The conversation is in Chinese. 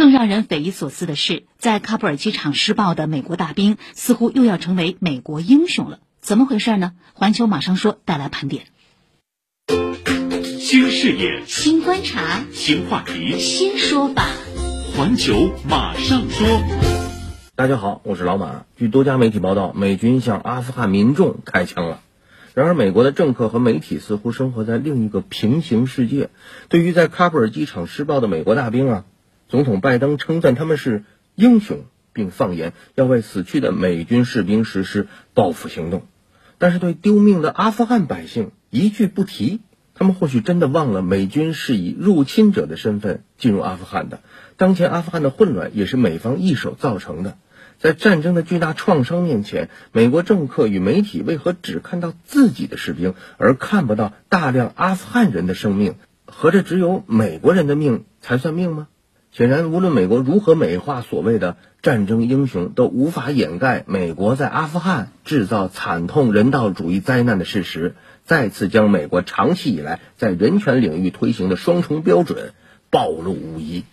更让人匪夷所思的是，在喀布尔机场施暴的美国大兵似乎又要成为美国英雄了，怎么回事呢？环球马上说带来盘点。新视野、新观察、新话题、新说法，环球马上说。大家好，我是老马。据多家媒体报道，美军向阿富汗民众开枪了。然而，美国的政客和媒体似乎生活在另一个平行世界。对于在喀布尔机场施暴的美国大兵啊，总统拜登称赞他们是英雄，并放言要为死去的美军士兵实施报复行动。但是，对丢命的阿富汗百姓一句不提。他们或许真的忘了，美军是以入侵者的身份进入阿富汗的。当前阿富汗的混乱也是美方一手造成的。在战争的巨大创伤面前，美国政客与媒体为何只看到自己的士兵，而看不到大量阿富汗人的生命？合着只有美国人的命才算命吗？显然，无论美国如何美化所谓的战争英雄，都无法掩盖美国在阿富汗制造惨痛人道主义灾难的事实，再次将美国长期以来在人权领域推行的双重标准暴露无遗。